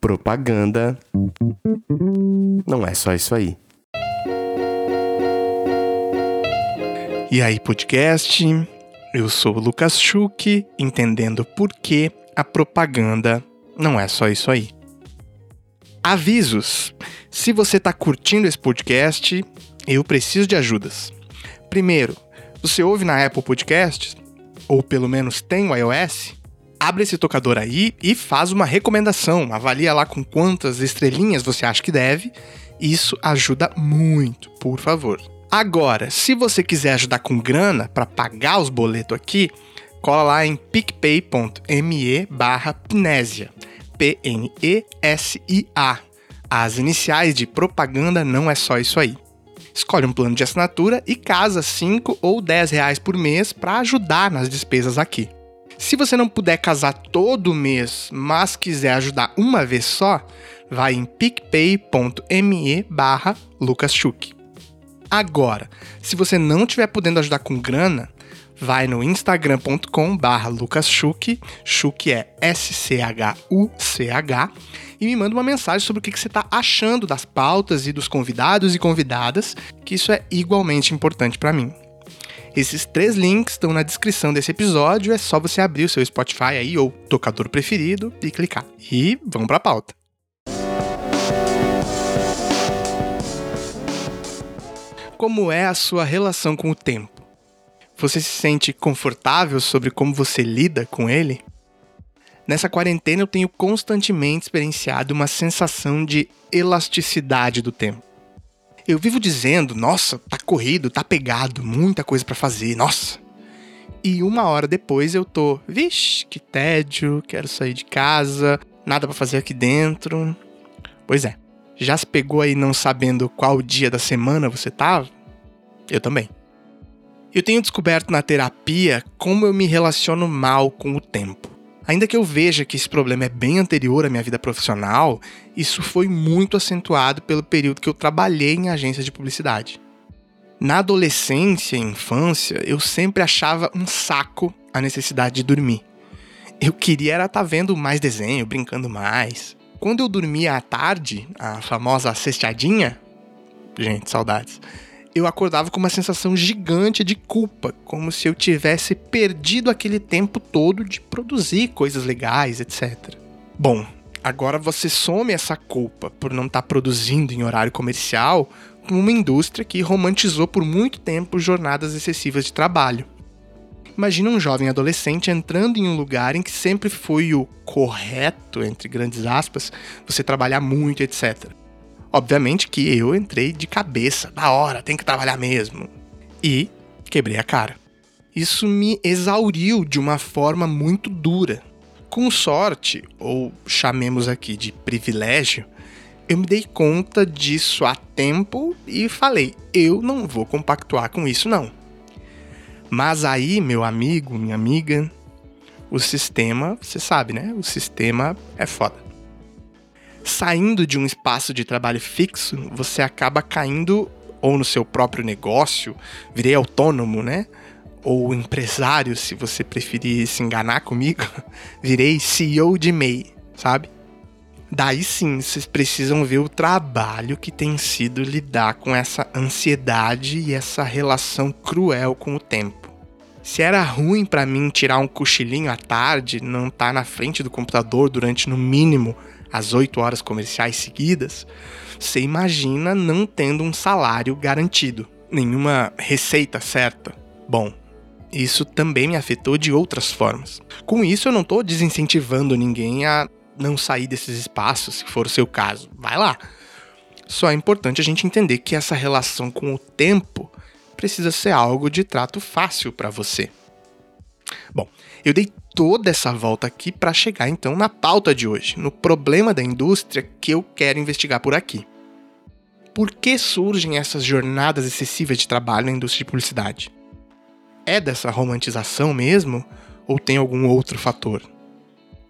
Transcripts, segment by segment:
Propaganda não é só isso aí. E aí, podcast? Eu sou o Lucas Schuch, entendendo por que a propaganda não é só isso aí. Avisos: se você está curtindo esse podcast, eu preciso de ajudas. Primeiro, você ouve na Apple Podcasts, ou pelo menos tem o iOS? Abre esse tocador aí e faz uma recomendação. Avalia lá com quantas estrelinhas você acha que deve. Isso ajuda muito, por favor. Agora, se você quiser ajudar com grana para pagar os boletos aqui, cola lá em picpay.me barra Pnesia. As iniciais de propaganda não é só isso aí. Escolhe um plano de assinatura e casa 5 ou 10 reais por mês para ajudar nas despesas aqui. Se você não puder casar todo mês, mas quiser ajudar uma vez só, vai em picpay.me barra lucaschuk. Agora, se você não estiver podendo ajudar com grana, vai no instagram.com barra lucaschuk, Chuk é S-C-H-U-C-H, e me manda uma mensagem sobre o que você está achando das pautas e dos convidados e convidadas, que isso é igualmente importante para mim. Esses três links estão na descrição desse episódio, é só você abrir o seu Spotify aí ou tocador preferido e clicar. E vamos para a pauta. Como é a sua relação com o tempo? Você se sente confortável sobre como você lida com ele? Nessa quarentena eu tenho constantemente experienciado uma sensação de elasticidade do tempo. Eu vivo dizendo, nossa, tá corrido, tá pegado, muita coisa para fazer, nossa. E uma hora depois eu tô, vixe, que tédio, quero sair de casa, nada para fazer aqui dentro. Pois é, já se pegou aí não sabendo qual dia da semana você tava? Eu também. Eu tenho descoberto na terapia como eu me relaciono mal com o tempo. Ainda que eu veja que esse problema é bem anterior à minha vida profissional, isso foi muito acentuado pelo período que eu trabalhei em agências de publicidade. Na adolescência e infância, eu sempre achava um saco a necessidade de dormir. Eu queria era estar tá vendo mais desenho, brincando mais. Quando eu dormia à tarde, a famosa cestadinha, gente, saudades eu acordava com uma sensação gigante de culpa, como se eu tivesse perdido aquele tempo todo de produzir coisas legais, etc. Bom, agora você some essa culpa por não estar tá produzindo em horário comercial com uma indústria que romantizou por muito tempo jornadas excessivas de trabalho. Imagina um jovem adolescente entrando em um lugar em que sempre foi o correto, entre grandes aspas, você trabalhar muito, etc. Obviamente que eu entrei de cabeça, da hora, tem que trabalhar mesmo. E quebrei a cara. Isso me exauriu de uma forma muito dura. Com sorte, ou chamemos aqui de privilégio, eu me dei conta disso a tempo e falei: eu não vou compactuar com isso, não. Mas aí, meu amigo, minha amiga, o sistema, você sabe, né? O sistema é foda saindo de um espaço de trabalho fixo, você acaba caindo ou no seu próprio negócio, virei autônomo, né? Ou empresário, se você preferir se enganar comigo, virei CEO de MEI, sabe? Daí sim, vocês precisam ver o trabalho que tem sido lidar com essa ansiedade e essa relação cruel com o tempo. Se era ruim para mim tirar um cochilinho à tarde, não estar tá na frente do computador durante no mínimo as oito horas comerciais seguidas, você imagina não tendo um salário garantido, nenhuma receita certa. Bom, isso também me afetou de outras formas. Com isso, eu não estou desincentivando ninguém a não sair desses espaços, se for o seu caso. Vai lá. Só é importante a gente entender que essa relação com o tempo precisa ser algo de trato fácil para você. Bom, eu dei toda essa volta aqui para chegar então na pauta de hoje, no problema da indústria que eu quero investigar por aqui. Por que surgem essas jornadas excessivas de trabalho na indústria de publicidade? É dessa romantização mesmo ou tem algum outro fator?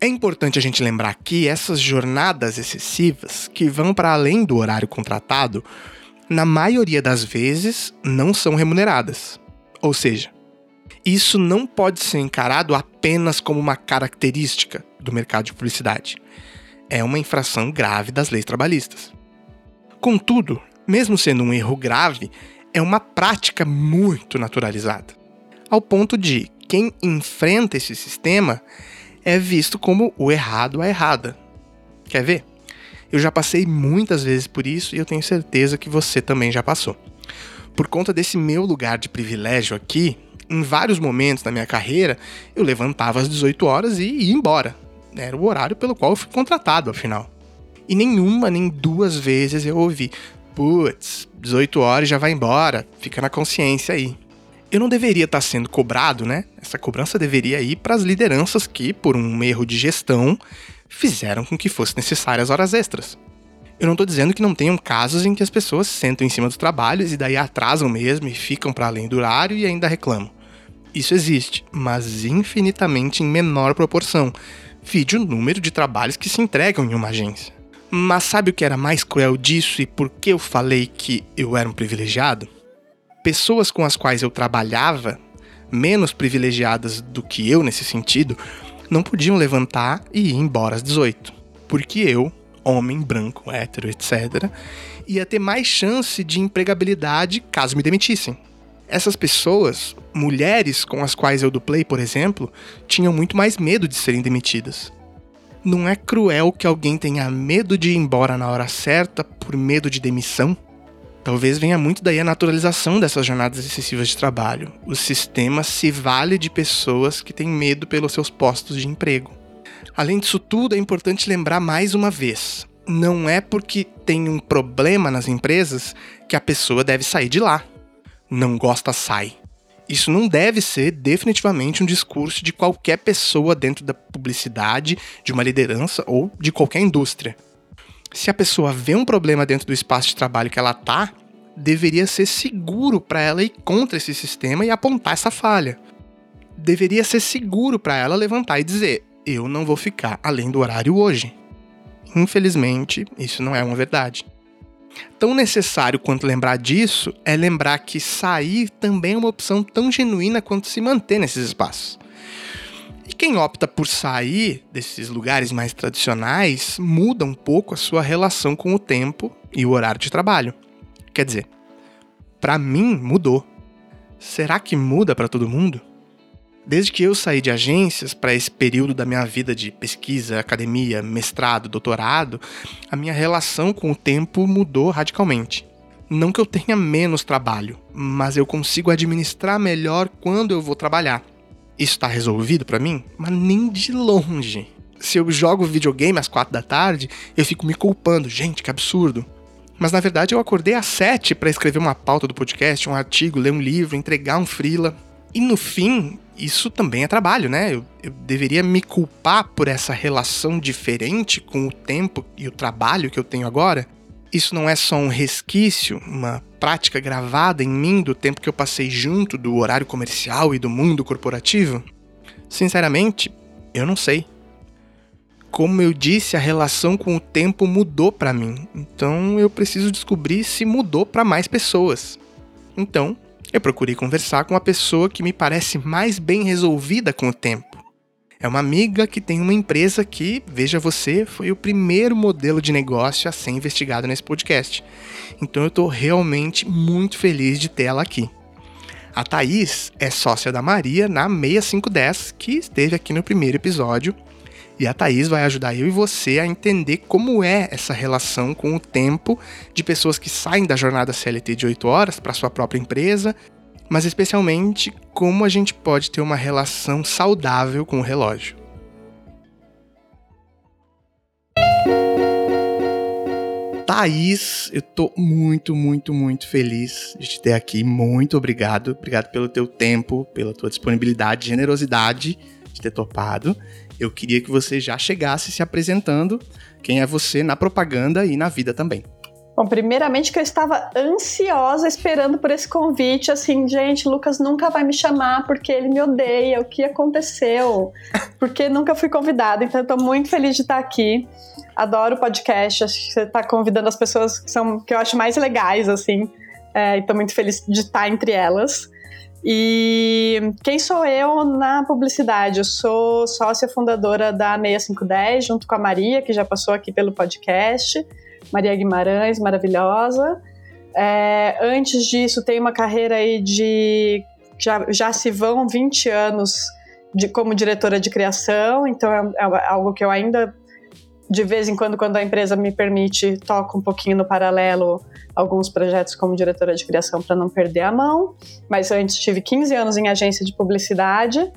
É importante a gente lembrar que essas jornadas excessivas, que vão para além do horário contratado, na maioria das vezes não são remuneradas. Ou seja, Isso não pode ser encarado apenas como uma característica do mercado de publicidade. É uma infração grave das leis trabalhistas. Contudo, mesmo sendo um erro grave, é uma prática muito naturalizada, ao ponto de quem enfrenta esse sistema é visto como o errado a errada. Quer ver? Eu já passei muitas vezes por isso e eu tenho certeza que você também já passou. Por conta desse meu lugar de privilégio aqui, em vários momentos da minha carreira, eu levantava às 18 horas e ia embora. Era o horário pelo qual eu fui contratado, afinal. E nenhuma nem duas vezes eu ouvi: putz, 18 horas já vai embora, fica na consciência aí. Eu não deveria estar sendo cobrado, né? Essa cobrança deveria ir para as lideranças que, por um erro de gestão, fizeram com que fossem necessárias horas extras. Eu não estou dizendo que não tenham casos em que as pessoas sentam em cima dos trabalhos e daí atrasam mesmo e ficam para além do horário e ainda reclamam. Isso existe, mas infinitamente em menor proporção. Vide o número de trabalhos que se entregam em uma agência. Mas sabe o que era mais cruel disso e por que eu falei que eu era um privilegiado? Pessoas com as quais eu trabalhava, menos privilegiadas do que eu nesse sentido, não podiam levantar e ir embora às 18. Porque eu, homem branco, hétero, etc., ia ter mais chance de empregabilidade caso me demitissem. Essas pessoas, mulheres com as quais eu duplei, por exemplo, tinham muito mais medo de serem demitidas. Não é cruel que alguém tenha medo de ir embora na hora certa por medo de demissão? Talvez venha muito daí a naturalização dessas jornadas excessivas de trabalho. O sistema se vale de pessoas que têm medo pelos seus postos de emprego. Além disso tudo, é importante lembrar mais uma vez: não é porque tem um problema nas empresas que a pessoa deve sair de lá não gosta sai. Isso não deve ser definitivamente um discurso de qualquer pessoa dentro da publicidade, de uma liderança ou de qualquer indústria. Se a pessoa vê um problema dentro do espaço de trabalho que ela tá, deveria ser seguro para ela ir contra esse sistema e apontar essa falha. Deveria ser seguro para ela levantar e dizer: "Eu não vou ficar além do horário hoje". Infelizmente, isso não é uma verdade. Tão necessário quanto lembrar disso é lembrar que sair também é uma opção tão genuína quanto se manter nesses espaços. E quem opta por sair desses lugares mais tradicionais muda um pouco a sua relação com o tempo e o horário de trabalho. Quer dizer, para mim mudou. Será que muda para todo mundo? Desde que eu saí de agências para esse período da minha vida de pesquisa, academia, mestrado, doutorado, a minha relação com o tempo mudou radicalmente. Não que eu tenha menos trabalho, mas eu consigo administrar melhor quando eu vou trabalhar. Isso está resolvido para mim? Mas nem de longe. Se eu jogo videogame às quatro da tarde, eu fico me culpando. Gente, que absurdo. Mas na verdade eu acordei às sete para escrever uma pauta do podcast, um artigo, ler um livro, entregar um freela. E no fim, isso também é trabalho, né? Eu, eu, deveria me culpar por essa relação diferente com o tempo e o trabalho que eu tenho agora? Isso não é só um resquício, uma prática gravada em mim do tempo que eu passei junto do horário comercial e do mundo corporativo? Sinceramente, eu não sei. Como eu disse, a relação com o tempo mudou para mim, então eu preciso descobrir se mudou para mais pessoas. Então, eu procurei conversar com a pessoa que me parece mais bem resolvida com o tempo. É uma amiga que tem uma empresa que, veja você, foi o primeiro modelo de negócio a ser investigado nesse podcast. Então eu estou realmente muito feliz de ter ela aqui. A Thaís é sócia da Maria na 6510, que esteve aqui no primeiro episódio. E a Thaís vai ajudar eu e você a entender como é essa relação com o tempo de pessoas que saem da jornada CLT de 8 horas para sua própria empresa mas especialmente como a gente pode ter uma relação saudável com o relógio. Thaís, eu tô muito, muito, muito feliz de te ter aqui. Muito obrigado. Obrigado pelo teu tempo, pela tua disponibilidade, generosidade de ter topado. Eu queria que você já chegasse se apresentando quem é você na propaganda e na vida também. Bom, primeiramente que eu estava ansiosa esperando por esse convite, assim, gente, Lucas nunca vai me chamar porque ele me odeia, o que aconteceu? Porque nunca fui convidada, então estou muito feliz de estar aqui. Adoro podcast, acho que você está convidando as pessoas que são que eu acho mais legais, assim, é, e estou muito feliz de estar entre elas. E quem sou eu na publicidade? Eu sou sócia fundadora da 6510, junto com a Maria, que já passou aqui pelo podcast. Maria Guimarães, maravilhosa. É, antes disso, tenho uma carreira aí de. Já, já se vão 20 anos de, como diretora de criação, então é, é algo que eu ainda de vez em quando, quando a empresa me permite, toco um pouquinho no paralelo alguns projetos como diretora de criação para não perder a mão. Mas antes tive 15 anos em agência de publicidade.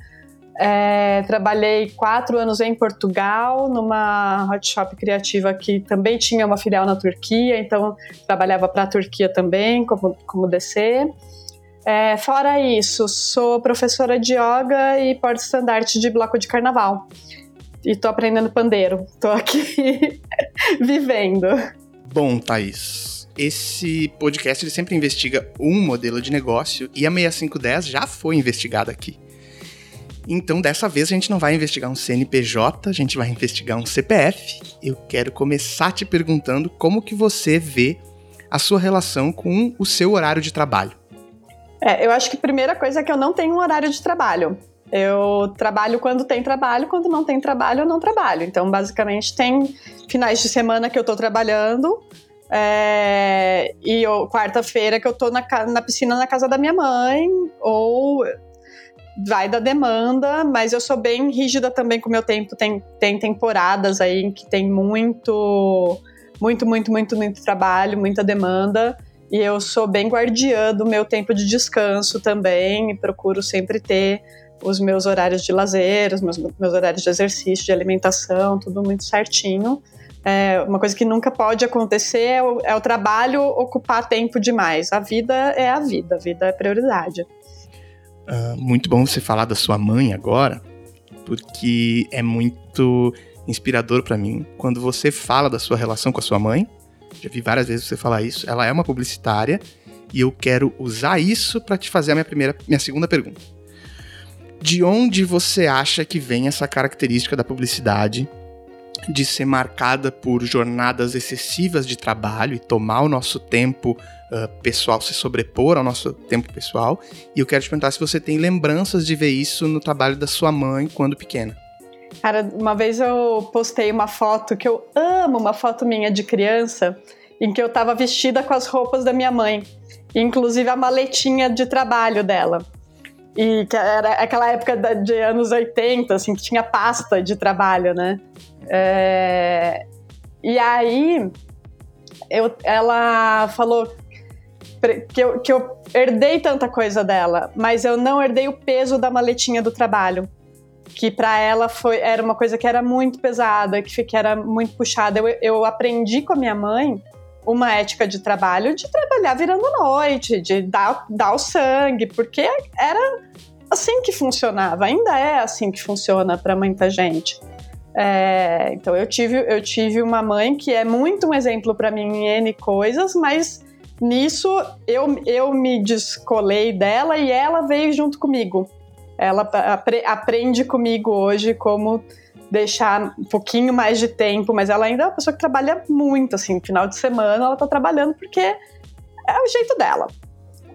É, trabalhei quatro anos em Portugal, numa hot shop criativa que também tinha uma filial na Turquia, então trabalhava para a Turquia também, como, como DC. É, fora isso, sou professora de yoga e porta-estandarte de bloco de carnaval e tô aprendendo pandeiro. Tô aqui vivendo. Bom, Thaís, esse podcast ele sempre investiga um modelo de negócio e a 6510 já foi investigada aqui. Então, dessa vez, a gente não vai investigar um CNPJ, a gente vai investigar um CPF. Eu quero começar te perguntando como que você vê a sua relação com o seu horário de trabalho. É, eu acho que a primeira coisa é que eu não tenho um horário de trabalho. Eu trabalho quando tem trabalho, quando não tem trabalho, eu não trabalho. Então, basicamente, tem finais de semana que eu tô trabalhando. É, e quarta-feira que eu tô na, na piscina na casa da minha mãe, ou vai da demanda, mas eu sou bem rígida também com o meu tempo. Tem, tem temporadas aí em que tem muito, muito, muito, muito, muito trabalho, muita demanda. E eu sou bem guardiã do meu tempo de descanso também, e procuro sempre ter os meus horários de lazer, os meus, meus horários de exercício, de alimentação, tudo muito certinho. É, uma coisa que nunca pode acontecer é o, é o, trabalho ocupar tempo demais. A vida é a vida, a vida é prioridade. Uh, muito bom você falar da sua mãe agora, porque é muito inspirador para mim quando você fala da sua relação com a sua mãe. Já vi várias vezes você falar isso. Ela é uma publicitária e eu quero usar isso para te fazer a minha primeira, minha segunda pergunta de onde você acha que vem essa característica da publicidade de ser marcada por jornadas excessivas de trabalho e tomar o nosso tempo uh, pessoal, se sobrepor ao nosso tempo pessoal. E eu quero te perguntar se você tem lembranças de ver isso no trabalho da sua mãe quando pequena. Cara, uma vez eu postei uma foto que eu amo, uma foto minha de criança, em que eu tava vestida com as roupas da minha mãe, inclusive a maletinha de trabalho dela. E que era aquela época de anos 80, assim, que tinha pasta de trabalho, né? É... E aí, eu, ela falou que eu, que eu herdei tanta coisa dela, mas eu não herdei o peso da maletinha do trabalho. Que para ela foi, era uma coisa que era muito pesada, que, que era muito puxada. Eu, eu aprendi com a minha mãe uma ética de trabalho de trabalhar virando noite, de dar, dar o sangue, porque era assim que funcionava, ainda é assim que funciona para muita gente. É, então eu tive, eu tive uma mãe que é muito um exemplo para mim em N coisas, mas nisso eu, eu me descolei dela e ela veio junto comigo. Ela apre, aprende comigo hoje como deixar um pouquinho mais de tempo, mas ela ainda é uma pessoa que trabalha muito, assim, final de semana ela tá trabalhando porque é o jeito dela.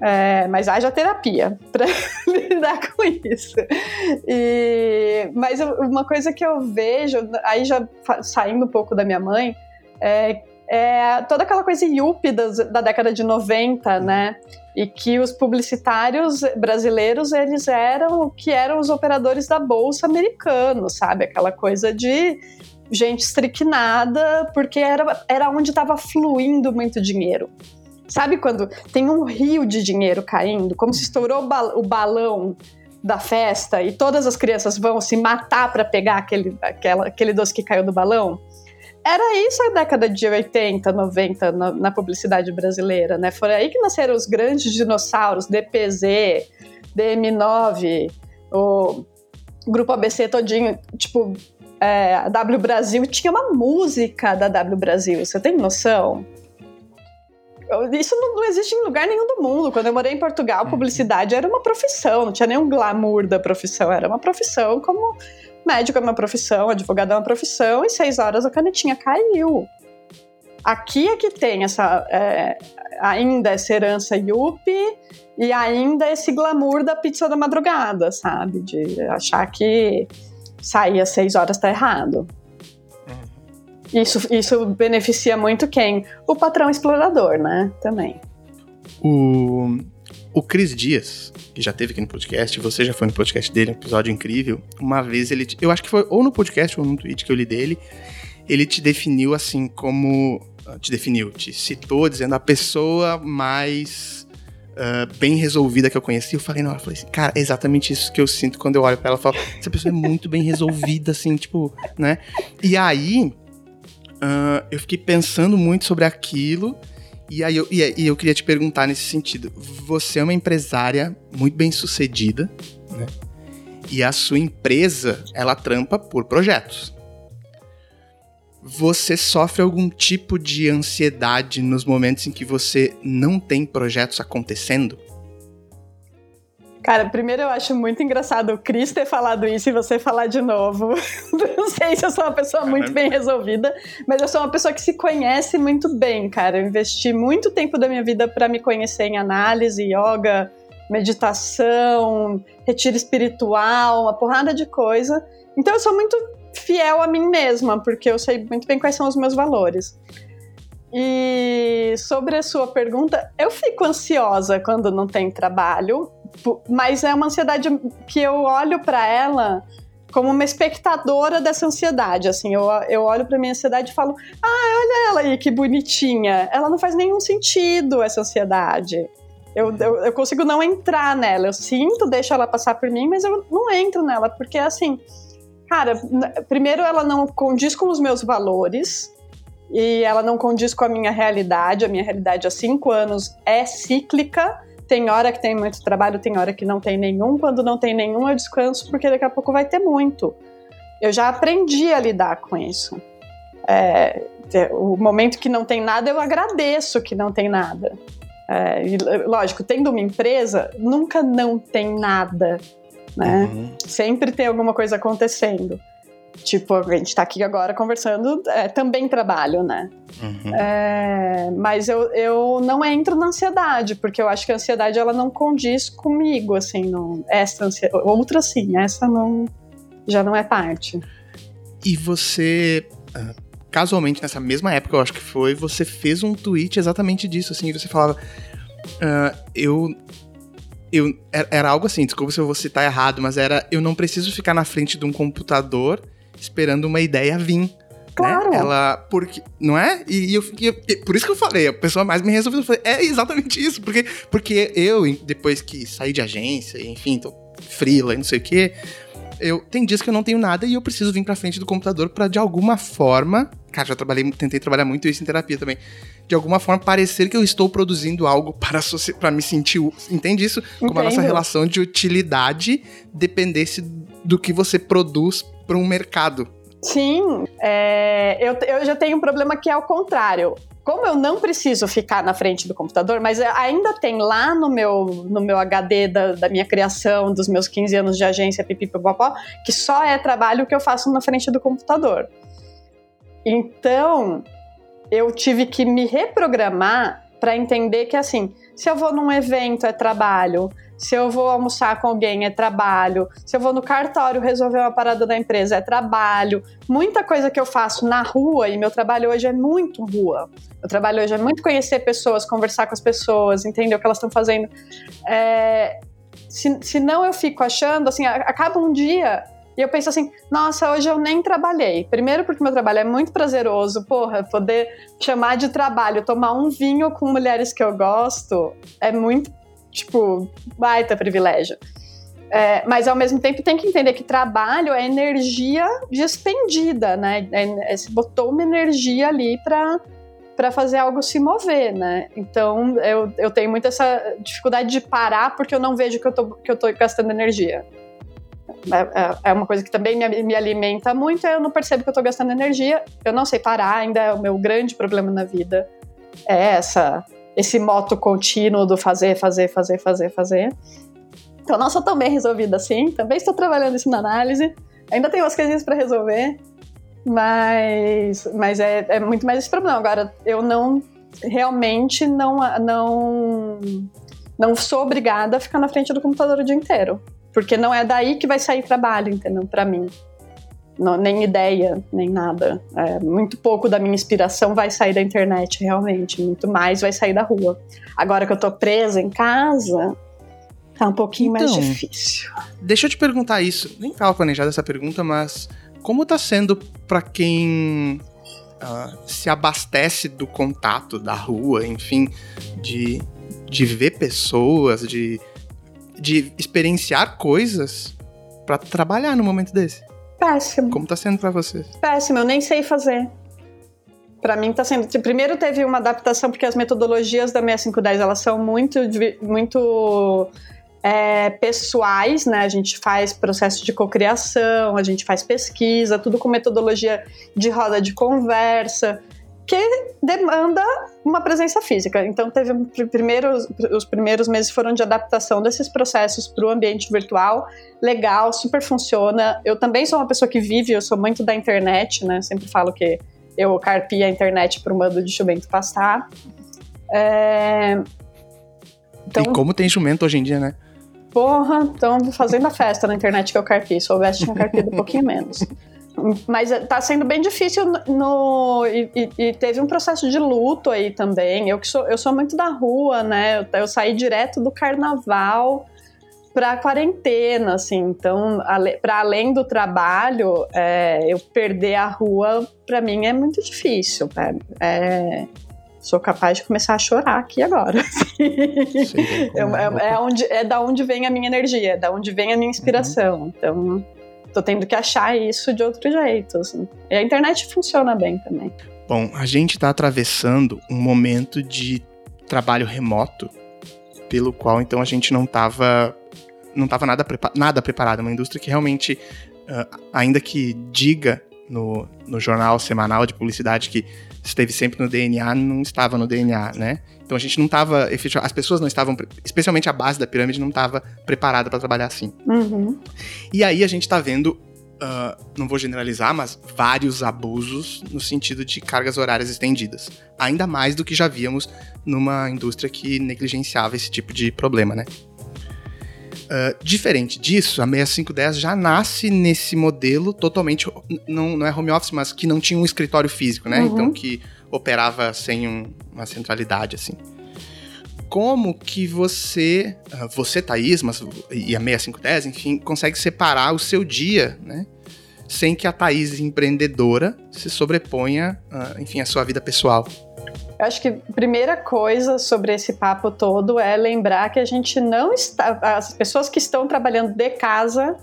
É, mas haja terapia para lidar com isso. E, mas uma coisa que eu vejo, aí já saindo um pouco da minha mãe, é, é toda aquela coisa yuppie da década de 90, né? E que os publicitários brasileiros, eles eram que eram os operadores da bolsa americano, sabe? Aquela coisa de gente estricnada, porque era, era onde estava fluindo muito dinheiro. Sabe quando tem um rio de dinheiro caindo, como se estourou o balão da festa e todas as crianças vão se matar para pegar aquele, aquela, aquele doce que caiu do balão? Era isso a década de 80, 90 na, na publicidade brasileira, né? Foi aí que nasceram os grandes dinossauros, DPZ, DM9, o Grupo ABC todinho, tipo, é, a W Brasil tinha uma música da W Brasil, você tem noção? Isso não, não, existe em lugar nenhum do mundo. Quando eu morei em Portugal, uhum. publicidade era uma profissão, não tinha nenhum glamour da profissão, era uma profissão como médico é uma profissão, advogado é uma profissão, e seis horas a canetinha caiu. aqui é que tem essa é, ainda essa herança yuppie e ainda esse glamour da pizza da madrugada, sabe? De achar que sair às seis horas tá errado. Uhum. Isso, isso beneficia muito quem? O patrão explorador, né? Também. O, o Cris Dias, que já teve aqui no podcast, você já foi no podcast dele, um episódio incrível. Uma vez ele. Eu acho que foi ou no podcast ou no tweet que eu li dele. Ele te definiu assim como. Te definiu, te citou dizendo a pessoa mais Uh, bem resolvida que eu conheci, eu falei, não, eu falei assim, cara, é exatamente isso que eu sinto quando eu olho pra ela e falo, essa pessoa é muito bem resolvida, assim, tipo, né? E aí, uh, eu fiquei pensando muito sobre aquilo, e aí eu, e, eu queria te perguntar nesse sentido. Você é uma empresária muito bem sucedida, né? E a sua empresa, ela trampa por projetos você sofre algum tipo de ansiedade nos momentos em que você não tem projetos acontecendo? Cara, primeiro eu acho muito engraçado o Cris ter falado isso e você falar de novo. Não sei se eu sou uma pessoa muito bem resolvida, mas eu sou uma pessoa que se conhece muito bem, cara. Eu investi muito tempo da minha vida para me conhecer em análise, yoga, meditação, retiro espiritual, uma porrada de coisa. Então eu sou muito fiel a mim mesma, porque eu sei muito bem quais são os meus valores. E sobre a sua pergunta, eu fico ansiosa quando não tem trabalho, mas é uma ansiedade que eu olho para ela como uma espectadora dessa ansiedade. Assim, eu, eu olho para minha ansiedade e falo: ah, olha ela aí que bonitinha. Ela não faz nenhum sentido essa ansiedade. Eu, eu, eu consigo não entrar nela. Eu sinto, deixo ela passar por mim, mas eu não entro nela, porque assim cara, primeiro ela não condiz com os meus valores e ela não condiz com a minha realidade. A minha realidade há cinco anos é cíclica. Tem hora que tem muito trabalho, tem hora que não tem nenhum. Quando não tem nenhum, eu descanso, porque daqui a pouco vai ter muito. Eu já aprendi a lidar com isso. É, o momento que não tem nada, eu agradeço que não tem nada. É, e, lógico, tendo uma empresa, nunca não tem nada né? Uhum. Sempre tem alguma coisa acontecendo. Tipo, a gente tá aqui agora conversando, é, também trabalho, né? Uhum. É, mas eu, eu não entro na ansiedade, porque eu acho que a ansiedade ela não condiz comigo, assim, não, essa ansiedade, outra sim, essa não, já não é parte. E você, ah, casualmente, nessa mesma época, eu acho que foi, você fez um tweet exatamente disso, assim, você falava, uh, eu eu era algo assim, desculpa se eu vou citar errado, mas era eu não preciso ficar na frente de um computador esperando uma ideia vir. Né? Claro. Né? Ela, porque, não é? E, e eu fiquei, por isso que eu falei, a pessoa mais me resolveu, eu falei, é exatamente isso, porque, porque eu, depois que saí de agência, enfim, tô frila, não sei o quê, eu tem dias que eu não tenho nada e eu preciso vir pra frente do computador para de alguma forma, cara, já trabalhei, tentei trabalhar muito isso em terapia também de alguma forma parecer que eu estou produzindo algo para, para me sentir. Entende isso? Entendo. Como a nossa relação de utilidade dependesse do que você produz para um mercado. Sim, é, eu, eu já tenho um problema que é o contrário. Como eu não preciso ficar na frente do computador, mas ainda tem lá no meu, no meu HD da, da minha criação, dos meus 15 anos de agência, pipipipopó, que só é trabalho que eu faço na frente do computador. Então, eu tive que me reprogramar para entender que assim, se eu vou num evento é trabalho, se eu vou almoçar com alguém é trabalho, se eu vou no cartório resolver uma parada da empresa é trabalho. Muita coisa que eu faço na rua e meu trabalho hoje é muito rua. Meu trabalho hoje é muito conhecer pessoas, conversar com as pessoas, entender o que elas estão fazendo. É, se, se não eu fico achando, assim, acaba um dia e eu penso assim, nossa, hoje eu nem trabalhei. Primeiro porque meu trabalho é muito prazeroso, porra, poder chamar de trabalho, tomar um vinho com mulheres que eu gosto, é muito, tipo, baita privilégio. É, mas ao mesmo tempo tem que entender que trabalho é energia despendida, né? É, é, você botou uma energia ali para para fazer algo se mover, né? Então eu, eu tenho muito essa dificuldade de parar porque eu não vejo que eu tô, que eu tô gastando energia. É, é, é uma coisa que também me, me alimenta muito, eu não percebo que eu estou gastando energia, eu não sei parar, ainda é o meu grande problema na vida. É essa, esse moto contínuo do fazer, fazer, fazer, fazer, fazer. Então, não sou tão bem resolvida assim, também estou trabalhando isso na análise, ainda tenho umas coisinhas para resolver, Mas, mas é, é muito mais esse problema. Agora, eu não realmente não, não, não sou obrigada a ficar na frente do computador o dia inteiro. Porque não é daí que vai sair trabalho, entendeu? Para mim. Não, nem ideia, nem nada. É, muito pouco da minha inspiração vai sair da internet, realmente. Muito mais vai sair da rua. Agora que eu tô presa em casa, tá um pouquinho então, mais difícil. Deixa eu te perguntar isso. Nem tava planejada essa pergunta, mas como tá sendo para quem uh, se abastece do contato da rua, enfim, de, de ver pessoas, de, de experienciar coisas para trabalhar no momento desse? Péssimo. Como tá sendo para você? Péssimo, eu nem sei fazer. Para mim tá sendo. Primeiro teve uma adaptação porque as metodologias da 6510 elas são muito muito é, pessoais, né? A gente faz processo de cocriação, a gente faz pesquisa, tudo com metodologia de roda de conversa, que demanda uma presença física. Então, teve primeiros, os primeiros meses foram de adaptação desses processos para o ambiente virtual. Legal, super funciona. Eu também sou uma pessoa que vive, eu sou muito da internet, né? Sempre falo que eu carpi a internet para o mando de jumento passar. É... Então, e como tem jumento hoje em dia, né? Porra, estão fazendo a festa na internet que eu carpi. Se soubesse, tinha carpido um pouquinho menos. Mas tá sendo bem difícil no. E, e, e, teve um processo de luto aí também. Eu que sou, eu sou muito da rua, né? Eu, eu saí direto do carnaval pra quarentena, assim. Então, para além do trabalho, é, eu perder a rua, para mim é muito difícil. É, é, sou capaz de começar a chorar aqui agora. Sim, é, é, onde, é da onde vem a minha energia, é da onde vem a minha inspiração. Uhum. Então, tô tendo que achar isso de outro jeito. Assim. E a internet funciona bem também. Bom, a gente está atravessando um momento de trabalho remoto, pelo qual então a gente não estava não tava nada, prepa nada preparado. Uma indústria que realmente, uh, ainda que diga no, no jornal semanal de publicidade que esteve sempre no DNA, não estava no DNA, né? Então a gente não estava, as pessoas não estavam, especialmente a base da pirâmide, não estava preparada para trabalhar assim. Uhum. E aí a gente está vendo, uh, não vou generalizar, mas vários abusos no sentido de cargas horárias estendidas. Ainda mais do que já víamos numa indústria que negligenciava esse tipo de problema, né? Uh, diferente disso, a 6510 já nasce nesse modelo totalmente, não, não é home office, mas que não tinha um escritório físico, né? Uhum. Então que operava sem um, uma centralidade, assim. Como que você, uh, você, Thaís, mas, e a 6510, enfim, consegue separar o seu dia, né? Sem que a Thaís empreendedora se sobreponha, uh, enfim, à sua vida pessoal. Eu acho que a primeira coisa sobre esse papo todo é lembrar que a gente não está. As pessoas que estão trabalhando de casa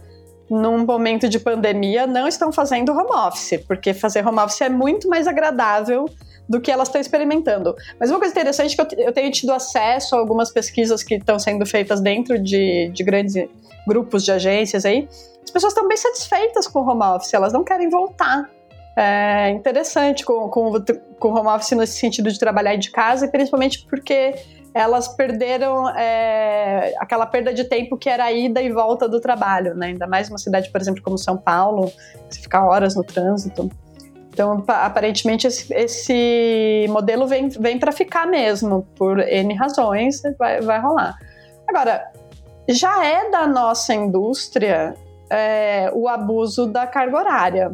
num momento de pandemia não estão fazendo home office, porque fazer home office é muito mais agradável do que elas estão experimentando. Mas uma coisa interessante é que eu, tenho tido acesso a algumas pesquisas que estão sendo feitas dentro de, de grandes grupos de agências aí. As pessoas estão bem satisfeitas com o home office, elas não querem voltar é, interessante com, com, com home office nesse sentido de trabalhar de casa, e principalmente porque elas perderam é, aquela perda de tempo que era a ida e volta do trabalho, né? Ainda mais uma cidade, por exemplo, como São Paulo, você fica horas no trânsito. Então, aparentemente, esse, esse modelo vem, vem para ficar mesmo, por N razões, vai, vai rolar. Agora, já é da nossa indústria é, o abuso da carga horária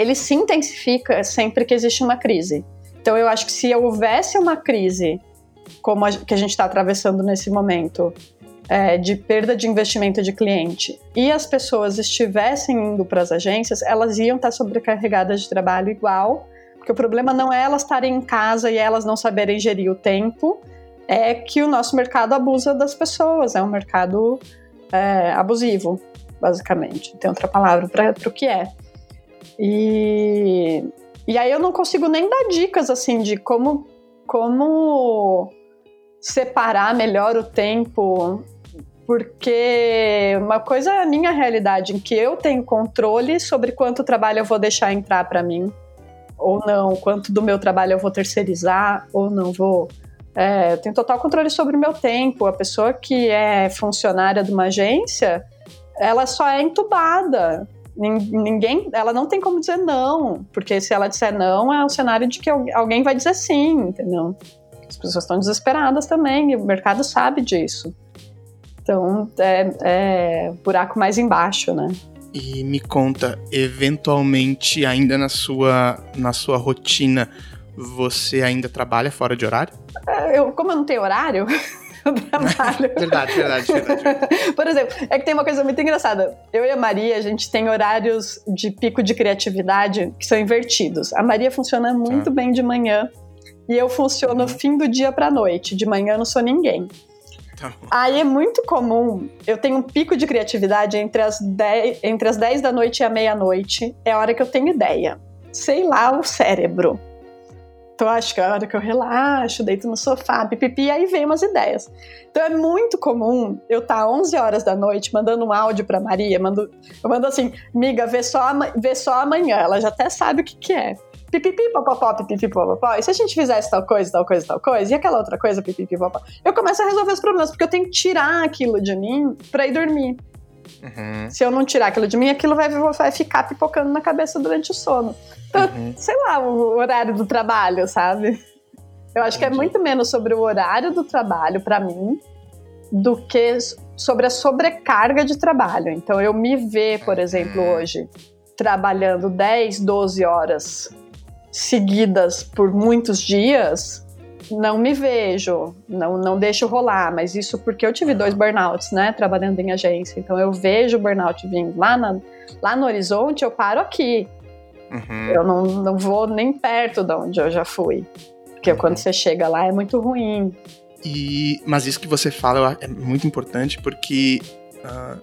ele se intensifica sempre que existe uma crise. Então eu acho que se houvesse uma crise como a, que a gente está atravessando nesse momento, é, de perda de investimento de cliente, e as pessoas estivessem indo para as agências, elas iam estar tá sobrecarregadas de trabalho igual, porque o problema não é elas estarem em casa e elas não saberem gerir o tempo, é que o nosso mercado abusa das pessoas, é um mercado é, abusivo, basicamente. Tem outra palavra para o que é. E, e aí eu não consigo nem dar dicas assim de como, como separar melhor o tempo, porque uma coisa é a minha realidade, em que eu tenho controle sobre quanto trabalho eu vou deixar entrar para mim, ou não, quanto do meu trabalho eu vou terceirizar, ou não vou. É, eu tenho total controle sobre o meu tempo. A pessoa que é funcionária de uma agência, ela só é entubada Ninguém, ela não tem como dizer não, porque se ela disser não, é o cenário de que alguém vai dizer sim, entendeu? As pessoas estão desesperadas também, e o mercado sabe disso. Então, é, é buraco mais embaixo, né? E me conta, eventualmente, ainda na sua, na sua rotina, você ainda trabalha fora de horário? É, eu, como eu não tenho horário, trabalho. verdade, verdade, verdade. Por exemplo, é que tem uma coisa muito engraçada. Eu e a Maria, a gente tem horários de pico de criatividade que são invertidos. A Maria funciona muito tá. bem de manhã e eu funciono uhum. fim do dia pra noite. De manhã eu não sou ninguém. Tá Aí é muito comum, eu tenho um pico de criatividade entre as 10, entre as 10 da noite e a meia-noite, é a hora que eu tenho ideia. Sei lá, o cérebro. Acho que é a hora que eu relaxo, deito no sofá, pipipi, aí vem umas ideias. Então é muito comum eu estar tá 11 horas da noite mandando um áudio para Maria, mando, eu mando assim, miga, vê só, vê só amanhã, ela já até sabe o que que é pipipi, popopó, pipipi, popopó. E se a gente fizesse tal coisa, tal coisa, tal coisa, e aquela outra coisa, pipipi, popopó, eu começo a resolver os problemas, porque eu tenho que tirar aquilo de mim pra ir dormir. Uhum. Se eu não tirar aquilo de mim, aquilo vai, vai ficar pipocando na cabeça durante o sono. Então, uhum. sei lá, o horário do trabalho, sabe? Eu acho Entendi. que é muito menos sobre o horário do trabalho para mim do que sobre a sobrecarga de trabalho. Então, eu me ver, por exemplo, uhum. hoje trabalhando 10, 12 horas seguidas por muitos dias, não me vejo, não, não deixo rolar, mas isso porque eu tive dois burnouts, né, trabalhando em agência. Então eu vejo o burnout vindo lá, na, lá no horizonte, eu paro aqui. Uhum. Eu não, não vou nem perto de onde eu já fui. Porque uhum. quando você chega lá é muito ruim. E, mas isso que você fala é muito importante porque uh,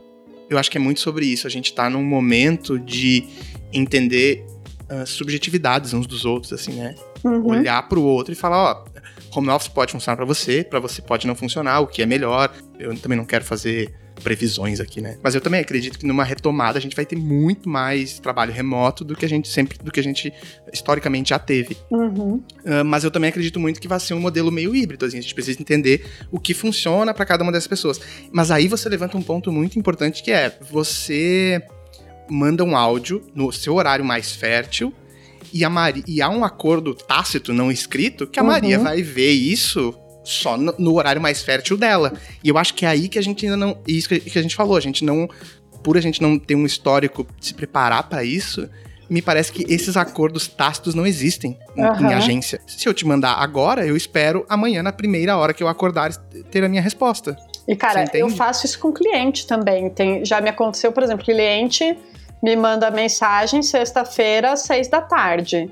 eu acho que é muito sobre isso. A gente tá num momento de entender uh, subjetividades uns dos outros, assim, né? Uhum. Olhar para o outro e falar, ó, home office pode funcionar para você, para você pode não funcionar, o que é melhor. Eu também não quero fazer previsões aqui, né? Mas eu também acredito que numa retomada a gente vai ter muito mais trabalho remoto do que a gente sempre, do que a gente historicamente já teve. Uhum. Uh, mas eu também acredito muito que vai ser um modelo meio híbrido, assim, a gente precisa entender o que funciona para cada uma dessas pessoas. Mas aí você levanta um ponto muito importante que é você manda um áudio no seu horário mais fértil e, a e há um acordo tácito, não escrito, que a uhum. Maria vai ver isso só no, no, horário mais fértil dela. E eu acho que é aí que a gente ainda não. Isso que a gente falou, a gente não. Por a gente não ter um histórico de se preparar para isso, me parece que esses acordos tácitos não existem uhum. em agência. Se eu te mandar agora, eu espero amanhã, na primeira hora que eu acordar, ter a minha resposta. E, cara, eu faço isso com cliente também. Tem, já me aconteceu, por exemplo, cliente me manda mensagem sexta-feira, às seis da tarde.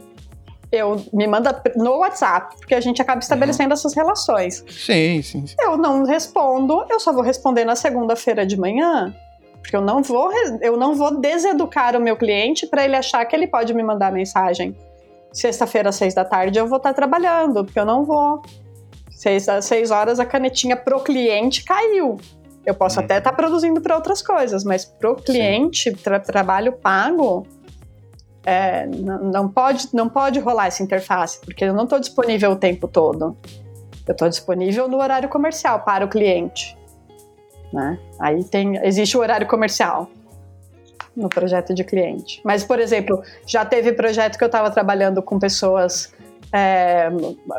Eu me manda no WhatsApp, porque a gente acaba estabelecendo uhum. essas relações. Sim, sim, sim. Eu não respondo, eu só vou responder na segunda-feira de manhã. Porque eu não vou, eu não vou deseducar o meu cliente para ele achar que ele pode me mandar mensagem sexta-feira às seis da tarde eu vou estar tá trabalhando, porque eu não vou. Seis, às seis horas a canetinha pro cliente caiu. Eu posso até estar tá produzindo para outras coisas, mas para o cliente, tra trabalho pago, é, não, pode, não pode rolar essa interface, porque eu não estou disponível o tempo todo. Eu estou disponível no horário comercial para o cliente. Né? Aí tem, existe o horário comercial no projeto de cliente. Mas, por exemplo, já teve projeto que eu estava trabalhando com pessoas é,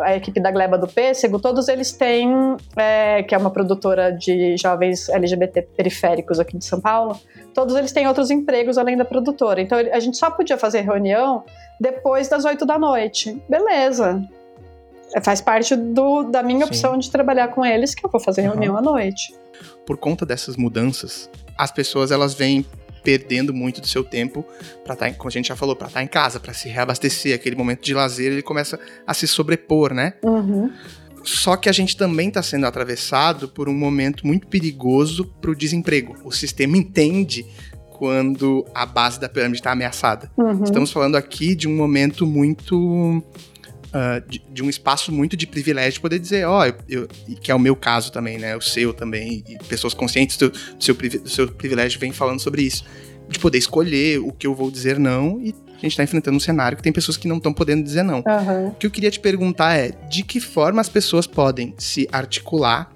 a equipe da Gleba do Pêssego, todos eles têm, é, que é uma produtora de jovens LGBT periféricos aqui de São Paulo, todos eles têm outros empregos além da produtora. Então a gente só podia fazer reunião depois das oito da noite. Beleza. É, faz parte do, da minha Sim. opção de trabalhar com eles que eu vou fazer reunião uhum. à noite. Por conta dessas mudanças, as pessoas elas vêm perdendo muito do seu tempo para estar, tá como a gente já falou, para estar tá em casa, para se reabastecer, aquele momento de lazer, ele começa a se sobrepor, né? Uhum. Só que a gente também está sendo atravessado por um momento muito perigoso para o desemprego. O sistema entende quando a base da pirâmide está ameaçada. Uhum. Estamos falando aqui de um momento muito Uh, de, de, um espaço muito de privilégio poder dizer, ó, oh, eu, eu, que é o meu caso também, né? O seu também, e pessoas conscientes do, do, seu, do seu privilégio vêm falando sobre isso. De poder escolher o que eu vou dizer não e a gente está enfrentando um cenário que tem pessoas que não estão podendo dizer não. Uhum. O que eu queria te perguntar é de que forma as pessoas podem se articular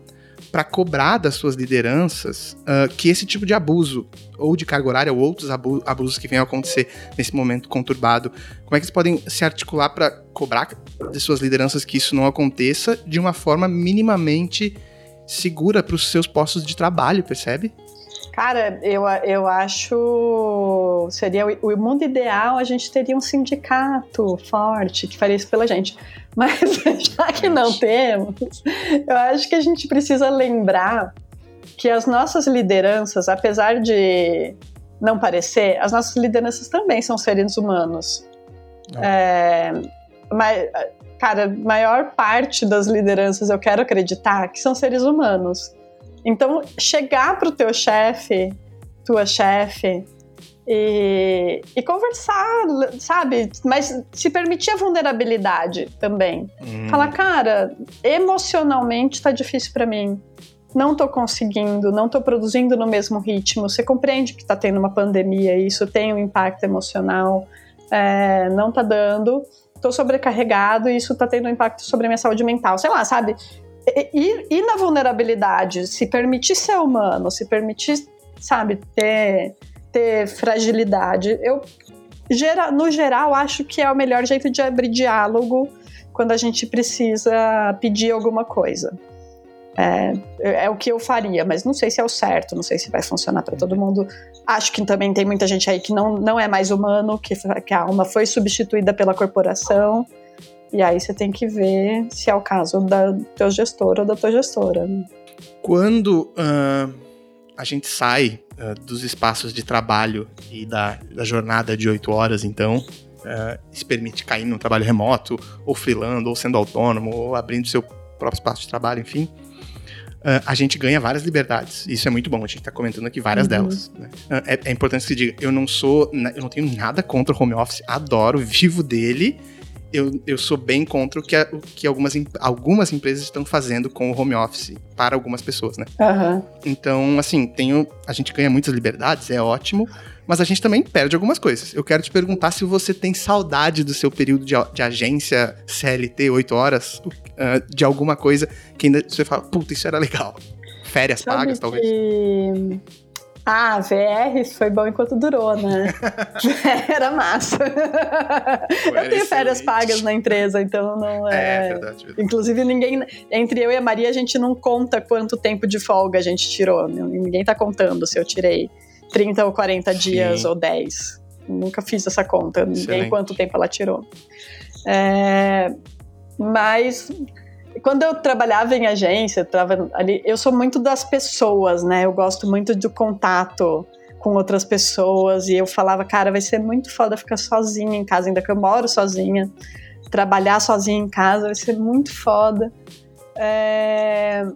para cobrar das suas lideranças uh, que esse tipo de abuso, ou de carga horária, ou outros abu abusos que venham a acontecer nesse momento conturbado, como é que eles podem se articular para cobrar de suas lideranças que isso não aconteça de uma forma minimamente segura para os seus postos de trabalho, percebe? Cara, eu, eu acho. Seria o, o, mundo ideal, a gente teria um sindicato forte que faria isso pela gente. Mas já que não temos, eu acho que a gente precisa lembrar que as nossas lideranças, apesar de não parecer, as nossas lideranças também são seres humanos. É, mas, cara, maior parte das lideranças eu quero acreditar que são seres humanos. Então, chegar pro teu chefe, tua chefe, e, e, conversar, sabe? Mas se permitir a vulnerabilidade também. Hum. Falar, cara, emocionalmente tá difícil para mim. Não tô conseguindo, não tô produzindo no mesmo ritmo. Você compreende que tá tendo uma pandemia, isso tem um impacto emocional, é, não tá dando. Tô sobrecarregado e isso tá tendo um impacto sobre a minha saúde mental. Sei lá, sabe? Ir, ir na vulnerabilidade, se permitir ser humano, se permitir, sabe, ter, ter fragilidade, eu, gera, no geral, acho que é o melhor jeito de abrir diálogo quando a gente precisa pedir alguma coisa. É, é, o que eu faria, mas não sei se é o certo, não sei se vai funcionar para todo mundo. Acho que também tem muita gente aí que não, não é mais humano, que, que a alma foi substituída pela corporação. E aí você tem que ver se é o caso da teu gestor ou da tua gestora. Né? Quando uh, a gente sai uh, dos espaços de trabalho e da, da jornada de oito horas, então, uh, se permite cair no trabalho remoto, ou freelando, ou sendo autônomo, ou abrindo seu próprio espaço de trabalho, enfim, Uh, a gente ganha várias liberdades. Isso é muito bom. A gente está comentando aqui várias uhum. delas. Né? É, é, importante que se diga, eu não sou, eu não tenho nada contra o home office, adoro, vivo dele eu, eu sou bem contra o que, a, o que algumas, algumas empresas estão fazendo com o home office para algumas pessoas, né? Uhum. Então, assim, tenho, a gente ganha muitas liberdades, é ótimo, mas a gente também perde algumas coisas. Eu quero te perguntar se você tem saudade do seu período de, de agência CLT, 8 horas, uh, de alguma coisa que ainda você fala, puta, isso era legal. Férias Sabe pagas, que... talvez. Ah, VR foi bom enquanto durou, né? Era massa. eu tenho férias pagas na empresa, então não é. É, verdade, verdade. Inclusive, ninguém. Entre eu e a Maria, a gente não conta quanto tempo de folga a gente tirou. Ninguém tá contando se eu tirei 30 ou 40 Sim. dias ou 10. Nunca fiz essa conta, nem quanto tempo ela tirou. É, mas quando eu trabalhava em agência, eu, ali, eu sou muito das pessoas, né? Eu gosto muito do contato com outras pessoas e eu falava, cara, vai ser muito foda ficar sozinha em casa, ainda que eu moro sozinha, trabalhar sozinha em casa vai ser muito foda. É...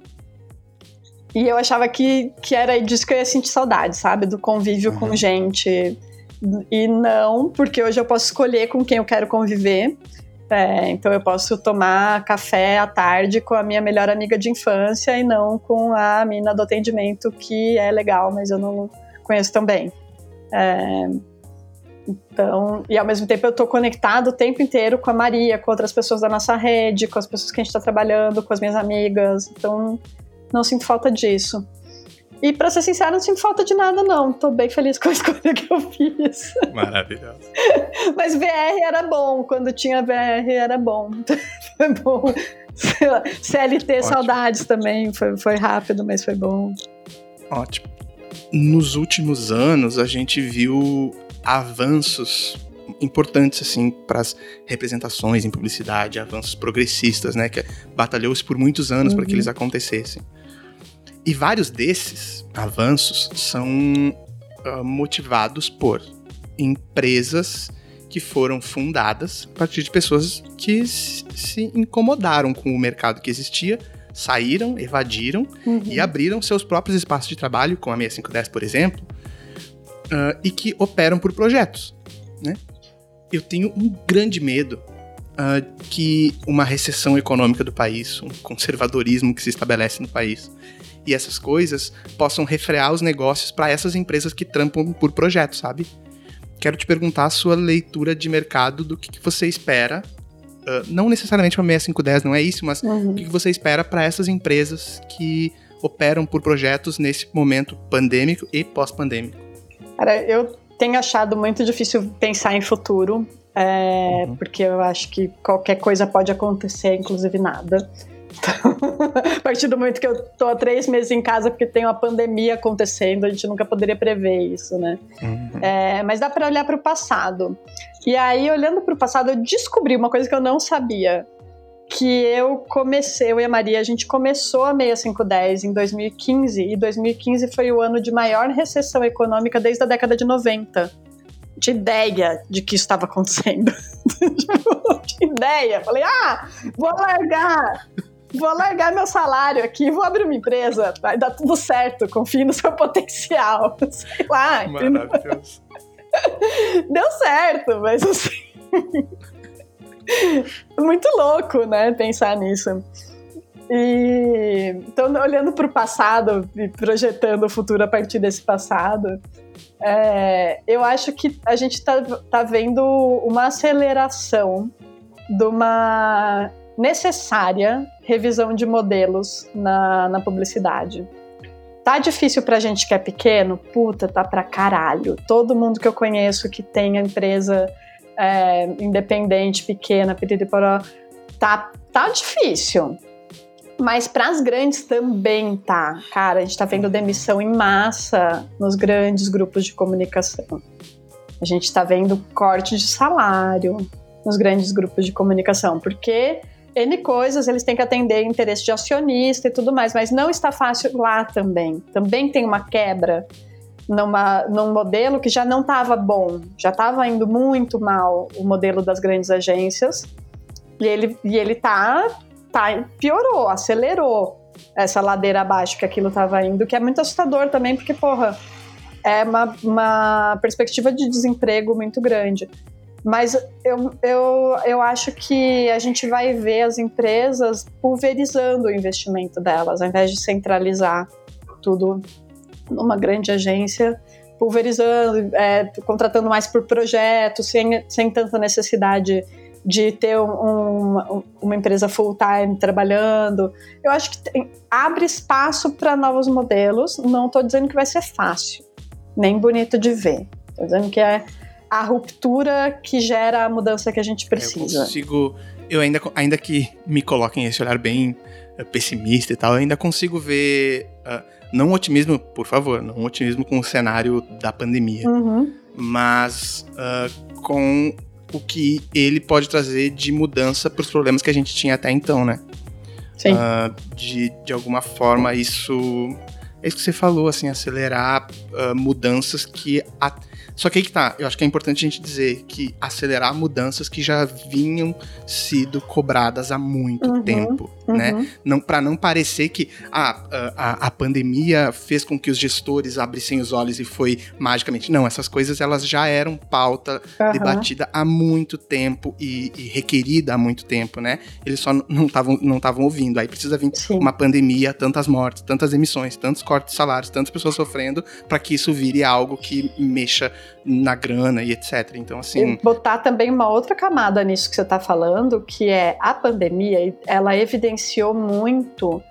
E eu achava que, que era disso que eu ia sentir saudade, sabe? Do convívio uhum. com gente. E não, porque hoje eu posso escolher com quem eu quero conviver. É, então eu posso tomar café à tarde com a minha melhor amiga de infância e não com a mina do atendimento que é legal, mas eu não conheço tão bem. É, então, e ao mesmo tempo eu estou conectado o tempo inteiro com a Maria, com outras pessoas da nossa rede, com as pessoas que a gente está trabalhando, com as minhas amigas. Então, não sinto falta disso. E pra ser sincero, não sinto falta de nada, não. Tô bem feliz com a escolha que eu fiz. Maravilhoso. Mas VR era bom. Quando tinha VR era bom. foi bom. Lá, CLT, Ótimo. saudades também. Foi, foi rápido, mas foi bom. Ótimo. Nos últimos anos, a gente viu avanços importantes assim para as representações em publicidade, avanços progressistas, né, que batalhou-se por muitos anos uhum. para que eles acontecessem. E vários desses avanços são uh, motivados por empresas que foram fundadas a partir de pessoas que se incomodaram com o mercado que existia, saíram, evadiram uhum. e abriram seus próprios espaços de trabalho, com a 6510, por exemplo, uh, e que operam por projetos. Né? Eu tenho um grande medo uh, que uma recessão econômica do país, um conservadorismo que se estabelece no país, e essas coisas possam refrear os negócios para essas empresas que trampam por projeto, sabe? Quero te perguntar a sua leitura de mercado do que, que você espera. Uh, não necessariamente uma 6510, não é isso, mas uhum. o que, que você espera para essas empresas que operam por projetos nesse momento pandêmico e pós-pandêmico? Cara, eu tenho achado muito difícil pensar em futuro, é, uhum. porque eu acho que qualquer coisa pode acontecer, inclusive nada. Então, a partir do momento que eu tô há três meses em casa porque tem uma pandemia acontecendo, a gente nunca poderia prever isso, né? Uhum. É, mas dá para olhar para o passado. E aí, olhando para o passado, eu descobri uma coisa que eu não sabia. Que eu comecei, eu e a Maria, a gente começou a 6510 em 2015, e 2015 foi o ano de maior recessão econômica desde a década de 90 de ideia de que isso estava acontecendo. de ideia. Falei, ah, vou largar vou largar meu salário aqui, vou abrir uma empresa, vai dar tudo certo, confie no seu potencial. Sei lá. Maravilhoso. Deu certo, mas assim. muito louco, né? Pensar nisso. E então, olhando para o passado e projetando o futuro a partir desse passado, é, eu acho que a gente está tá vendo uma aceleração de uma necessária revisão de modelos na, na publicidade. Tá difícil pra gente que é pequeno? Puta, tá pra caralho. Todo mundo que eu conheço que tem a empresa é, independente, pequena, piriporó, tá, tá difícil. Mas para as grandes também tá. Cara, a gente tá vendo demissão em massa nos grandes grupos de comunicação. A gente tá vendo corte de salário nos grandes grupos de comunicação, porque N coisas, eles têm que atender interesse de acionista e tudo mais, mas não está fácil lá também. Também tem uma quebra numa, num modelo que já não estava bom, já estava indo muito mal o modelo das grandes agências, e ele, e ele tá, tá, piorou, acelerou essa ladeira abaixo que aquilo estava indo, que é muito assustador também, porque, porra, é uma, uma perspectiva de desemprego muito grande. Mas eu, eu, eu acho que a gente vai ver as empresas pulverizando o investimento delas, ao invés de centralizar tudo numa grande agência, pulverizando, é, contratando mais por projeto, sem, sem tanta necessidade de ter um, um, uma empresa full-time trabalhando. Eu acho que tem, abre espaço para novos modelos. Não estou dizendo que vai ser fácil, nem bonito de ver. Estou dizendo que é a ruptura que gera a mudança que a gente precisa. Eu consigo, eu ainda, ainda que me coloquem esse olhar bem uh, pessimista e tal, eu ainda consigo ver, uh, não otimismo, por favor, não otimismo com o cenário da pandemia, uhum. mas uh, com o que ele pode trazer de mudança para os problemas que a gente tinha até então, né? Sim. de, de alguma forma isso é isso que você falou, assim, acelerar mudanças que a, só que aí que tá, eu acho que é importante a gente dizer que acelerar mudanças que já vinham sido cobradas há muito uhum, tempo, né? uhum. né? Não, para não parecer que ah, a, a pandemia fez com que os gestores abrissem os olhos e foi magicamente. Não, essas coisas elas já eram pauta uhum. debatida há muito tempo e, e, requerida há muito tempo, né? Eles só não estavam não estavam ouvindo. Aí precisa vir Sim. uma pandemia, tantas mortes, tantas emissões, tantos cortes de salários, tantas pessoas sofrendo para que isso vire algo que mexa na grana e etc. Então, assim. E botar também uma outra camada nisso que você está falando, que é a pandemia, ela evidenciou muito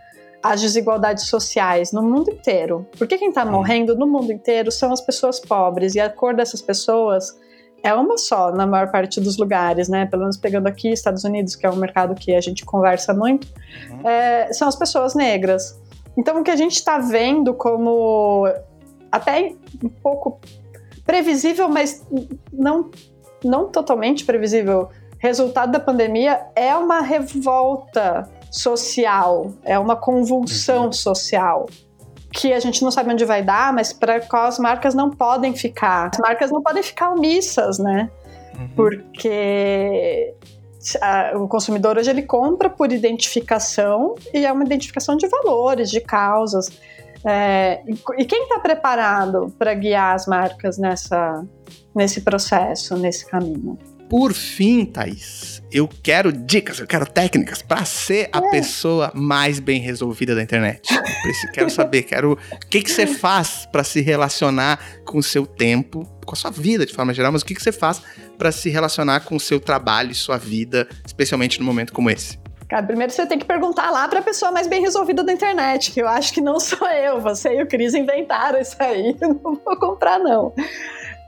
as desigualdades sociais no mundo inteiro. Porque quem está morrendo no mundo inteiro são as pessoas pobres, e a cor dessas pessoas é uma só na maior parte dos lugares, né? Pelo menos pegando aqui Estados Unidos, que é um mercado que a gente conversa muito, uhum. é, são as pessoas negras. Então, o que a gente está vendo como até um pouco previsível, mas não, não totalmente previsível. Resultado da pandemia é uma revolta social, é uma convulsão uhum. social que a gente não sabe onde vai dar, mas para qual as marcas não podem ficar. As marcas não podem ficar omissas, né? Uhum. Porque a, o consumidor hoje ele compra por identificação e é uma identificação de valores, de causas. É, e quem está preparado para guiar as marcas nessa, nesse processo, nesse caminho? Por fim, Thaís, eu quero dicas, eu quero técnicas para ser a é. pessoa mais bem resolvida da internet. Quero saber, quero o que, que você faz para se relacionar com o seu tempo, com a sua vida de forma geral, mas o que, que você faz para se relacionar com o seu trabalho e sua vida, especialmente num momento como esse? Cara, primeiro você tem que perguntar lá para a pessoa mais bem resolvida da internet, que eu acho que não sou eu. Você e o Cris inventaram isso aí. Eu não vou comprar, não.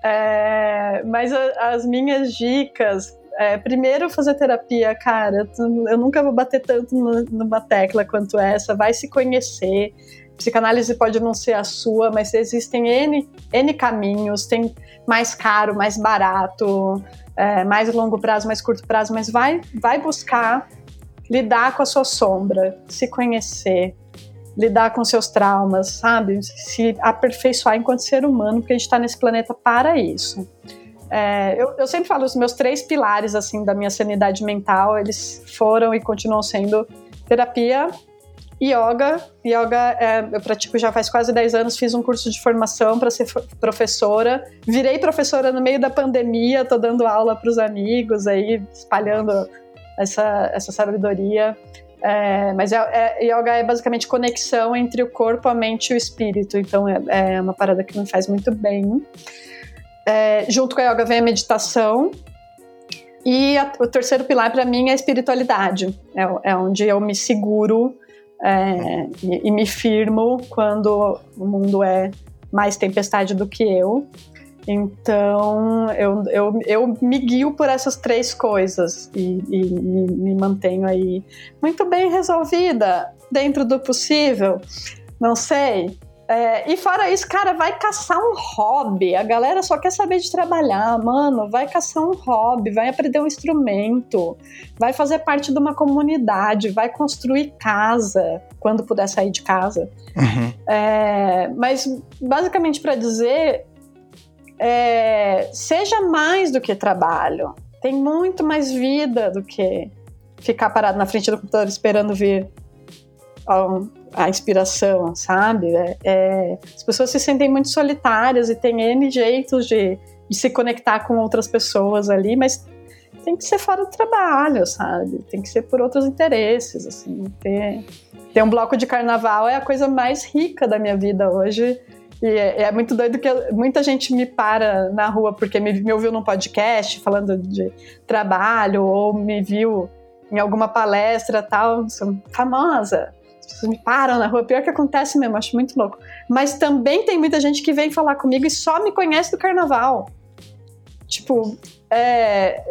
É, mas a, as minhas dicas. É, primeiro, fazer terapia, cara. Eu nunca vou bater tanto numa tecla quanto essa. Vai se conhecer. Psicanálise pode não ser a sua, mas existem N, N caminhos. Tem mais caro, mais barato, é, mais longo prazo, mais curto prazo, mas vai, vai buscar lidar com a sua sombra, se conhecer, lidar com seus traumas, sabe? Se aperfeiçoar enquanto ser humano, porque a gente está nesse planeta para isso. É, eu, eu, sempre falo, os meus três pilares assim da minha sanidade mental, eles foram e continuam sendo terapia, yoga. Yoga é, eu pratico já faz quase 10 anos, fiz um curso de formação para ser professora. Virei professora no meio da pandemia, tô dando aula para os amigos aí, espalhando essa, essa sabedoria. É, mas é, é, yoga é basicamente conexão entre o corpo, a mente e o espírito. Então é, é uma parada que me faz muito bem. É, junto com a yoga vem a meditação. E a, o terceiro pilar para mim é a espiritualidade. É, é onde eu me seguro é, e, e me firmo quando o mundo é mais tempestade do que eu. Então, eu, eu, eu me guio por essas três coisas e, e me, me, mantenho aí muito bem resolvida, dentro do possível. Não sei. É, e fora isso, cara, vai caçar um hobby. A galera só quer saber de trabalhar, mano. Vai caçar um hobby, vai aprender um instrumento, vai fazer parte de uma comunidade, vai construir casa quando puder sair de casa. Uhum. É, mas basicamente para dizer, é, seja mais do que trabalho. Tem muito mais vida do que ficar parado na frente do computador esperando vir a inspiração, sabe? É, é, as pessoas se sentem muito solitárias e tem N jeitos de, de, se conectar com outras pessoas ali, mas tem que ser fora do trabalho, sabe? Tem que ser por outros interesses, assim. Ter, ter um bloco de carnaval é a coisa mais rica da minha vida hoje e é, é, muito doido que muita gente me para na rua porque me, me ouviu num podcast falando de trabalho ou me viu em alguma palestra tal, sou famosa. As pessoas me param na rua, pior que acontece mesmo, acho muito louco. Mas também tem muita gente que vem falar comigo e só me conhece do carnaval. Tipo, é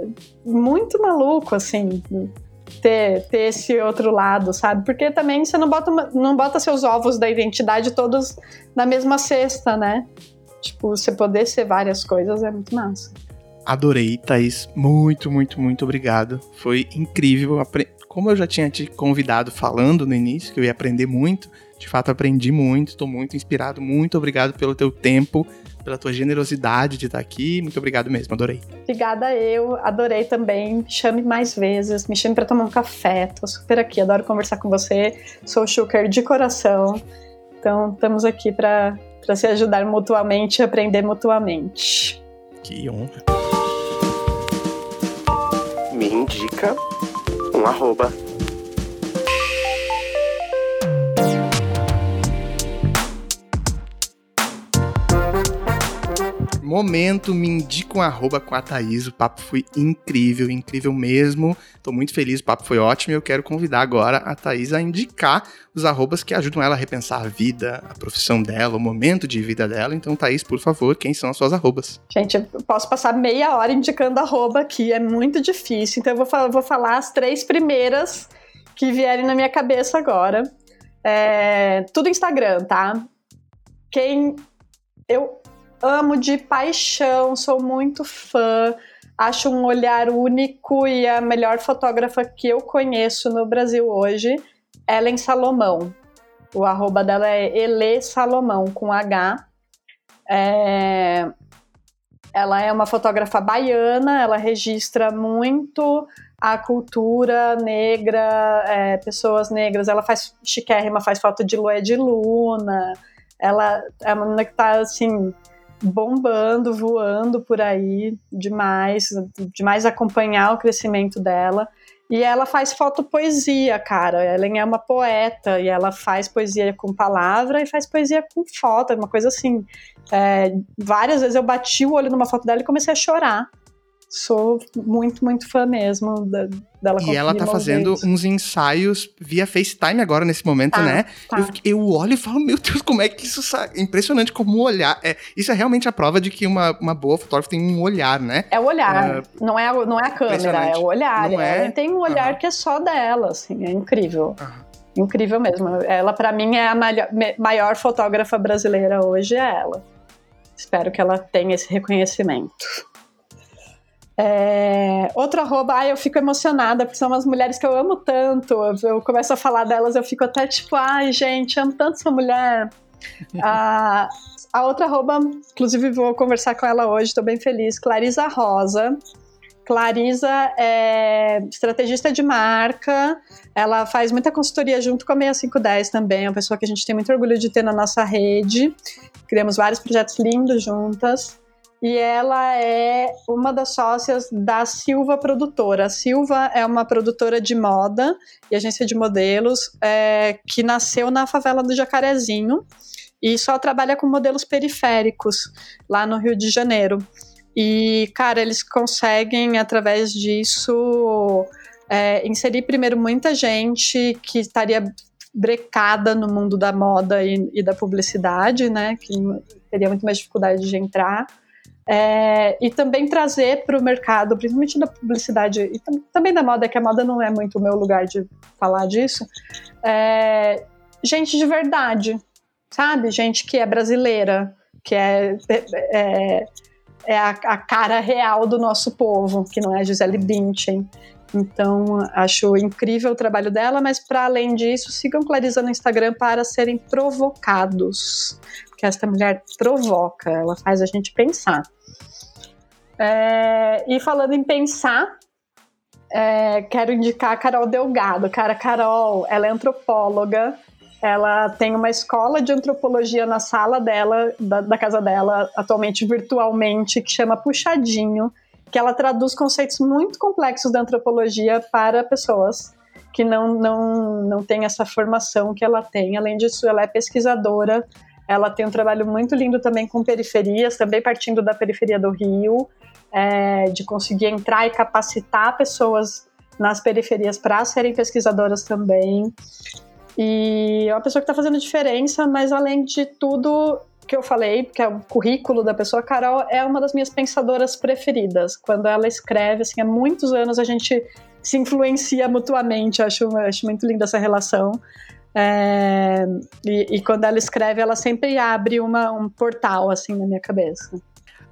muito maluco, assim ter, ter esse outro lado, sabe? Porque também você não bota, não bota seus ovos da identidade todos na mesma cesta, né? Tipo, você poder ser várias coisas é muito massa. Adorei, Thaís. Muito, muito, muito obrigado. Foi incrível. Como eu já tinha te convidado falando no início, que eu ia aprender muito, de fato aprendi muito, estou muito inspirado. Muito obrigado pelo teu tempo, pela tua generosidade de estar aqui. Muito obrigado mesmo, adorei. Obrigada eu, adorei também. Me chame mais vezes, me chame para tomar um café. Tô super aqui, adoro conversar com você. Sou Shuker de coração. Então, estamos aqui para se ajudar mutuamente e aprender mutuamente. Que honra. Me indica um arroba Momento, me indica um arroba com a Thaís. O papo foi incrível, incrível mesmo. Tô muito feliz, o papo foi ótimo e eu quero convidar agora a Thaís a indicar os arrobas que ajudam ela a repensar a vida, a profissão dela, o momento de vida dela. Então, Thaís, por favor, quem são as suas arrobas? Gente, eu posso passar meia hora indicando arroba aqui, é muito difícil. Então, eu vou, falar, vou falar as três primeiras que vierem na minha cabeça agora. É, tudo Instagram, tá? Quem eu amo de paixão, sou muito fã. Acho um olhar único e a melhor fotógrafa que eu conheço no Brasil hoje, Ellen Salomão. O arroba dela é Ele Salomão, com H. É... Ela é uma fotógrafa baiana, ela registra muito a cultura negra, é, pessoas negras. Ela faz chiquérrima, faz foto de lua de luna. Ela é uma menina que tá, assim, bombando, voando por aí demais, demais acompanhar o crescimento dela. E ela faz fotopoesia, cara. Ela é uma poeta e ela faz poesia com palavra e faz poesia com foto, uma coisa assim. É, várias vezes eu bati o olho numa foto dela e comecei a chorar. Sou muito, muito fã mesmo da, dela. E ela tá fazendo uns ensaios via FaceTime agora nesse momento, Tá, né? tá. Eu, eu olho e falo, meu Deus, como é que isso sai? Impressionante como olhar. É, isso é realmente a prova de que uma, uma boa fotógrafa tem um olhar, né? É o olhar, não, é, a- não é a câmera, é o olhar. Não é? Ela tem um olhar Aham. que é só dela, assim, é incrível. Aham. Incrível mesmo. Ela, pra mim, é a maior fotógrafa brasileira hoje, é ela. Espero que ela tenha esse reconhecimento. É, outro arroba, eu fico emocionada, porque são umas mulheres que eu amo tanto. Eu, começo a falar delas, eu fico até tipo, ai, gente, amo tanto essa mulher. a, a outra arroba, inclusive vou conversar com ela hoje, tô bem feliz, Clarisa Rosa. Clarisa é estrategista de marca, ela faz muita consultoria junto com a 6510 também, é uma pessoa que a gente tem muito orgulho de ter na nossa rede. Criamos vários projetos lindos juntas. E ela é uma das sócias da Silva Produtora. A Silva é uma produtora de moda e agência de modelos é, que nasceu na favela do Jacarezinho e só trabalha com modelos periféricos lá no Rio de Janeiro. E, cara, eles conseguem, através disso, é, inserir primeiro muita gente que estaria brecada no mundo da moda e, e da publicidade, né? Que teria muito mais dificuldade de entrar. É, e também trazer para o mercado, principalmente da publicidade e tam- também da moda, que a moda não é muito o meu lugar de falar disso, é, gente de verdade, sabe? Gente que é brasileira, que é, é, é a, a cara real do nosso povo, que não é Gisele Bündchen. Então, acho incrível o trabalho dela, mas para além disso, sigam Clarisa no Instagram para serem provocados. Porque esta mulher provoca, ela faz a gente pensar. É, e falando em pensar, é, quero indicar a Carol Delgado. Cara, Carol, ela é antropóloga, ela tem uma escola de antropologia na sala dela, da, da casa dela, atualmente virtualmente, que chama Puxadinho, que ela traduz conceitos muito complexos da antropologia para pessoas que não, não, não têm essa formação que ela tem. Além disso, ela é pesquisadora, ela tem um trabalho muito lindo também com periferias, também partindo da periferia do Rio, é, de conseguir entrar e capacitar pessoas nas periferias para serem pesquisadoras também. E é uma pessoa que está fazendo diferença, mas além de tudo que eu falei, que é o currículo da pessoa, Carol é uma das minhas pensadoras preferidas. Quando ela escreve, assim, há muitos anos a gente se influencia mutuamente, eu acho, eu acho muito linda essa relação. É, e, e quando ela escreve, ela sempre abre uma, um portal, assim, na minha cabeça.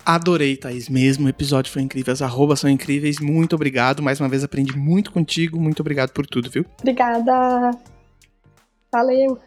Adorei, Thaís, mesmo. O episódio foi incrível. As arrobas são incríveis. Muito obrigado. Mais uma vez aprendi muito contigo. Muito obrigado por tudo, viu? Obrigada! Valeu!